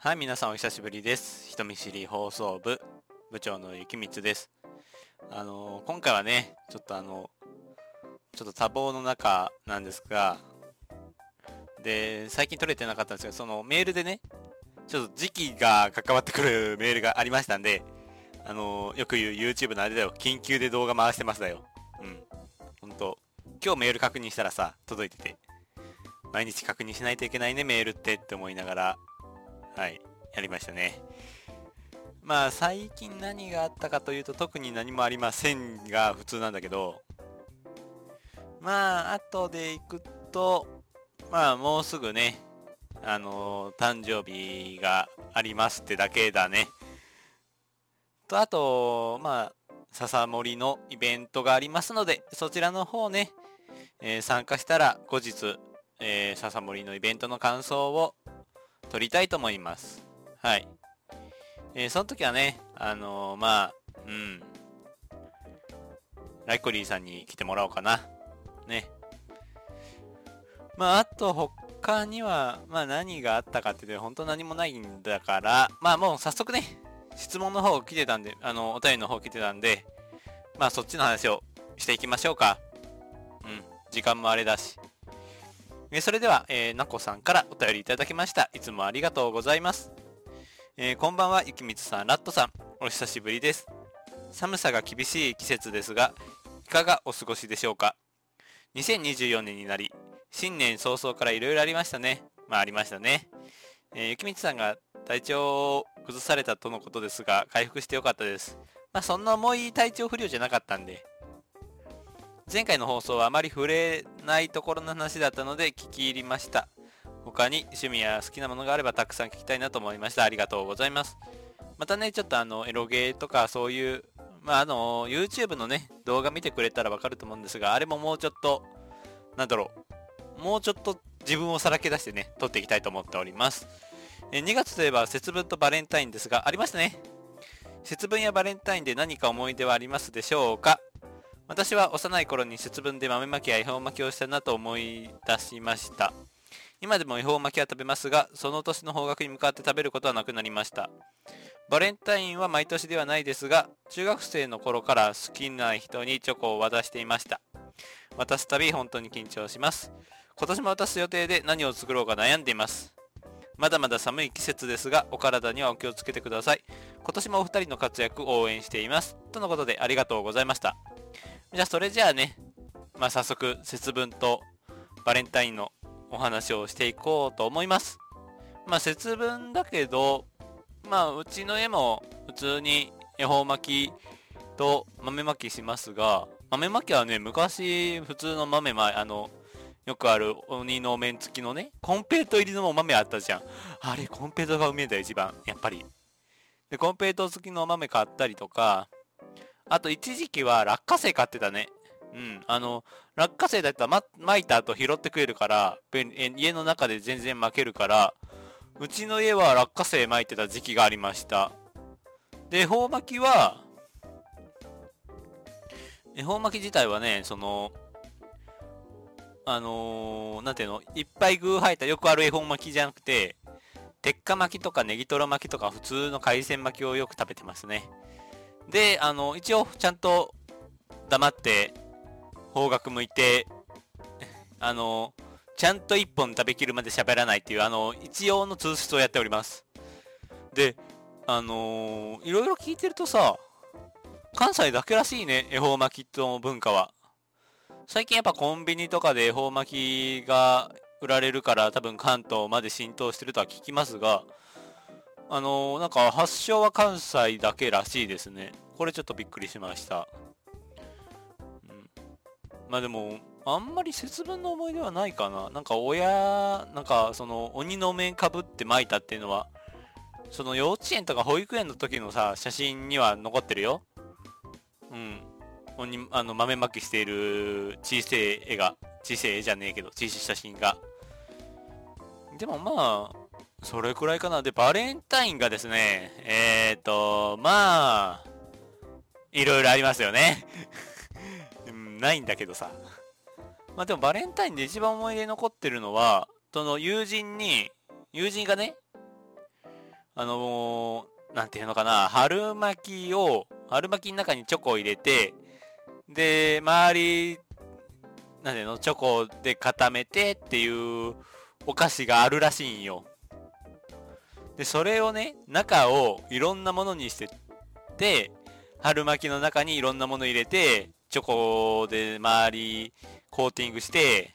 はい、皆さんお久しぶりです。人見知り放送部部長の雪光です。あのー今回はね、ちょっとあの、ちょっと多忙の中なんですが、で、最近取れてなかったんですけど、そのメールでね、ちょっと時期が関わってくるメールがありましたんで、あのーよく言う YouTube のあれだよ、緊急で動画回してますだよ。うん。ほんと、今日メール確認したらさ、届いてて、毎日確認しないといけないね、メールってって思いながら、はい、やりましたね。まあ、最近何があったかというと、特に何もありませんが、普通なんだけど、まあ、後で行くと、まあ、もうすぐね、あのー誕生日がありますってだけだね。と、あと、まあ、笹森のイベントがありますので、そちらの方ね、えー参加したら後日、えー笹森のイベントの感想を撮りたいと思います。はい。えーその時はね、あのーまあ、うん。ライコリーさんに来てもらおうかな。ね。まあ、あと他には、まあ何があったかって言って本当何もないんだから、まあもう早速ね、質問の方来てたんで、あの、お便りの方来てたんで、まあそっちの話をしていきましょうか。うん。時間もあれだし。えそれでは、えー、なこさんからお便りいただきました。いつもありがとうございます。えーこんばんは、ゆきみつさん、ラットさん。お久しぶりです。寒さが厳しい季節ですが、いかがお過ごしでしょうか ?2024 年になり、新年早々からいろいろありましたね。まあありましたね。えーゆきみつさんが体調を崩されたとのことですが、回復してよかったです。まあそんな重い体調不良じゃなかったんで、前回の放送はあまり触れないところの話だったので聞き入りました。他に趣味や好きなものがあればたくさん聞きたいなと思いました。ありがとうございます。またね、ちょっとあの、エロゲーとかそういう、まああの、YouTube のね、動画見てくれたらわかると思うんですが、あれももうちょっと、なんだろう、もうちょっと自分をさらけ出してね、撮っていきたいと思っております。え2月といえば節分とバレンタインですが、ありましたね。節分やバレンタインで何か思い出はありますでしょうか？私は幼い頃に節分で豆まきや恵方巻きをしたなと思い出しました。今でも恵方巻きは食べますが、その年の方角に向かって食べることはなくなりました。バレンタインは毎年ではないですが、中学生の頃から好きな人にチョコを渡していました。渡すたび本当に緊張します。今年も渡す予定で何を作ろうか悩んでいます。まだまだ寒い季節ですが、お体にはお気をつけてください。今年もお二人の活躍応援しています。とのことでありがとうございました。じゃあそれじゃあね、まあ早速節分とバレンタインのお話をしていこうと思います。まあ節分だけど、まあうちの家も普通に恵方巻きと豆巻きしますが、豆巻きはね、昔普通の豆ま、あの、よくある鬼の面付きのね、コンペイト入りのお豆あったじゃん。あれ、コンペイトがうめえんだよ、一番。やっぱり。で、コンペイト付きのお豆買ったりとか、あと一時期は落花生買ってたね。うん。あの、落花生だったら、ま、巻いた後拾ってくれるから、家の中で全然巻けるから、うちの家は落花生巻いてた時期がありました。で、恵方巻きは、恵方巻き自体はね、その、あのー、なんていうの、いっぱい具入ったよくある恵方巻きじゃなくて、鉄火巻きとかネギトロ巻きとか普通の海鮮巻きをよく食べてますね。で、あの、一応ちゃんと黙って方角向いて、あの、ちゃんと一本食べきるまで喋らないっていう、あの、一応の通説をやっております。で、あのいろいろ聞いてるとさ、関西だけらしいね、恵方巻きの文化は。最近やっぱコンビニとかで恵方巻きが売られるから多分関東まで浸透してるとは聞きますが、あのーなんか発祥は関西だけらしいですね。これちょっとびっくりしました。うん、まあでも、あんまり節分の思い出はないかな。なんか親、なんかその鬼の面かぶって巻いたっていうのは、その幼稚園とか保育園の時のさ、写真には残ってるよ。うん。鬼、あの、豆まきしている小さい絵が、小さい絵じゃねえけど、小さい写真が。でもまあ、それくらいかな。で、バレンタインがですね、えーと、まあ、いろいろありますよね。うんないんだけどさ。まあでもバレンタインで一番思い出残ってるのは、その友人に、友人がね、あのー、なんていうのかな、春巻きを、春巻きの中にチョコを入れて、で、周り、なんていうの、チョコで固めてっていうお菓子があるらしいんよ。で、それをね、中をいろんなものにしてて、春巻きの中にいろんなもの入れて、チョコで周りコーティングして、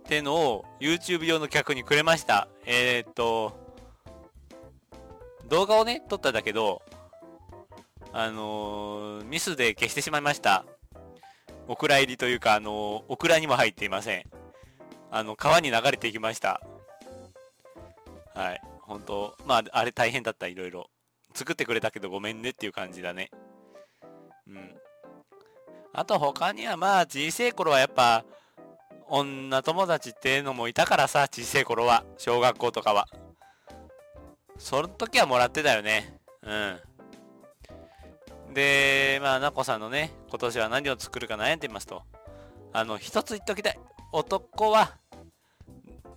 ってのを YouTube 用の客にくれました。えー、っと、動画をね、撮ったんだけど、あのー、ミスで消してしまいました。オクラ入りというか、あのー、オクラにも入っていません。あの、川に流れていきました。はい。本当まあ、あれ大変だった、いろいろ。作ってくれたけどごめんねっていう感じだね。うん。あと他にはまあ、小さい頃はやっぱ、女友達っていうのもいたからさ、小さい頃は。小学校とかは。その時はもらってたよね。うん。で、まあ、なこさんのね、今年は何を作るか悩んでいますと。あの、一つ言っときたい。男は、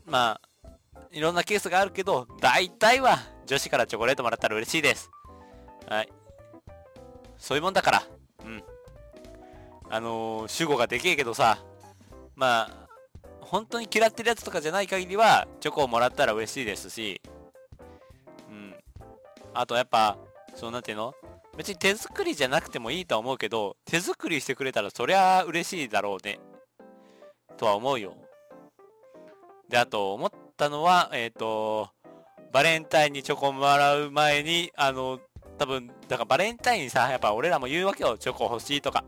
まあ、いろんなケースがあるけど、大体は女子からチョコレートもらったら嬉しいです。はい。そういうもんだから。うん。あのー、主語がでけえけどさ、まあ、本当に嫌ってるやつとかじゃない限りは、チョコをもらったら嬉しいですし、うん。あとやっぱ、そうなんていうの？別に手作りじゃなくてもいいとは思うけど、手作りしてくれたらそりゃ嬉しいだろうね。とは思うよ。で、あと思ったのは、えっ、ー、と、バレンタインにチョコもらう前に、あの、多分、だからバレンタインにさ、やっぱ俺らも言うわけよ。チョコ欲しいとか。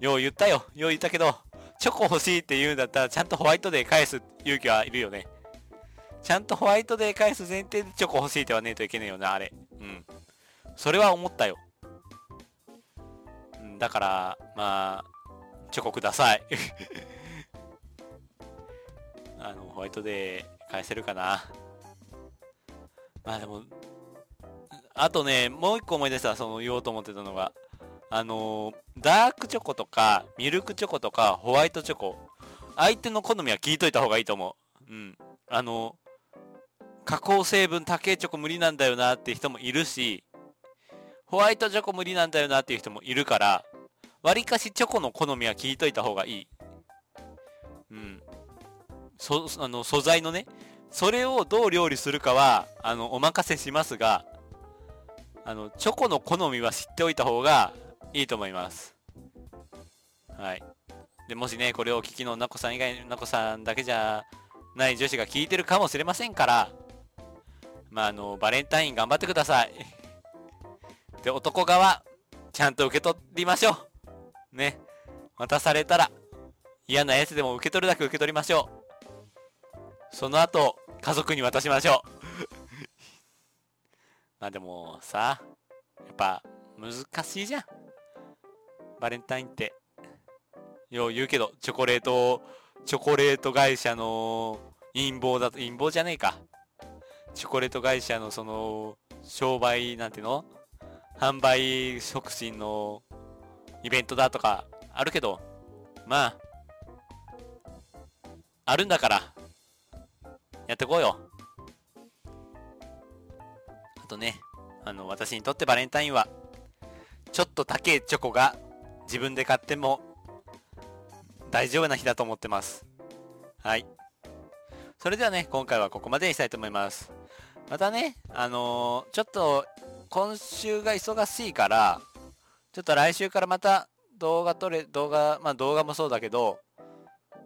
よう言ったよ。よう言ったけど、チョコ欲しいって言うんだったら、ちゃんとホワイトデー返す勇気はいるよね。ちゃんとホワイトデー返す前提でチョコ欲しいってはねえといけねえよな、あれ。うん。それは思ったよ。だから、まあ、チョコください。あの、ホワイトデー返せるかな。まあでも、あとね、もう一個思い出した、その言おうと思ってたのが、あのー、ダークチョコとか、ミルクチョコとか、ホワイトチョコ、相手の好みは聞いといた方がいいと思う。うん。あのー、加工成分高いチョコ無理なんだよなっていう人もいるし、ホワイトチョコ無理なんだよなっていう人もいるから、わりかしチョコの好みは聞いといた方がいい。うん。そ、あの、素材のね、それをどう料理するかは、あの、お任せしますが、あの、チョコの好みは知っておいた方がいいと思います。はい。で、もしね、これをお聞きのなこさん以外、なこさんだけじゃない女子が聞いてるかもしれませんから、まあ、あの、バレンタイン頑張ってください。で、男側、ちゃんと受け取りましょう。ね、渡されたら、嫌なやつでも受け取るだけ受け取りましょう。その後、家族に渡しましょう。まあでもさ、やっぱ難しいじゃん。バレンタインって。よう言うけど、チョコレート、チョコレート会社の陰謀だと、陰謀じゃねえか。チョコレート会社のその、商売、なんていうの？販売促進のイベントだとかあるけど、まあ、あるんだから、ってこうよ。あとね、あの、私にとってバレンタインは、ちょっと高いチョコが自分で買っても大丈夫な日だと思ってます。はい。それではね、今回はここまでにしたいと思います。またね、あのー、ちょっと今週が忙しいから、ちょっと来週からまた動画撮れ、動画、まあ動画もそうだけど、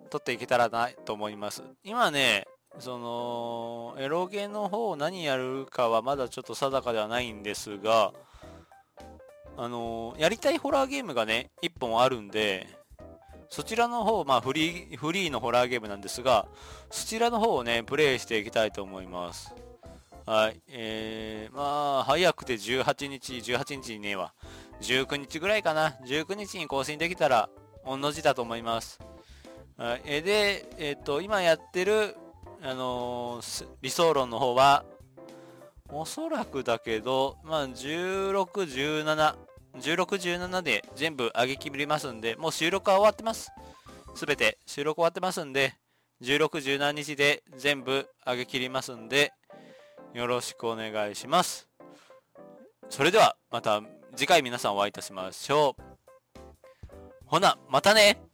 撮っていけたらなと思います。今ね、その、エロゲの方何やるかはまだちょっと定かではないんですが、あのやりたいホラーゲームがね、1本あるんで、そちらの方、まあフリー、フリーのホラーゲームなんですが、そちらの方をね、プレイしていきたいと思います。はい。えー、まあ、早くて18日、18日にねえわ。19日ぐらいかな。19日に更新できたら、御の字だと思います。はい。えで、えっ、ー、と、今やってる、あのー、理想論の方は、おそらくだけど、まあ、16、17、16、17で全部上げきりますんで、もう収録は終わってます。すべて収録終わってますんで、16、17日で全部上げきりますんで、よろしくお願いします。それではまた次回皆さんお会いいたしましょう。ほな、またね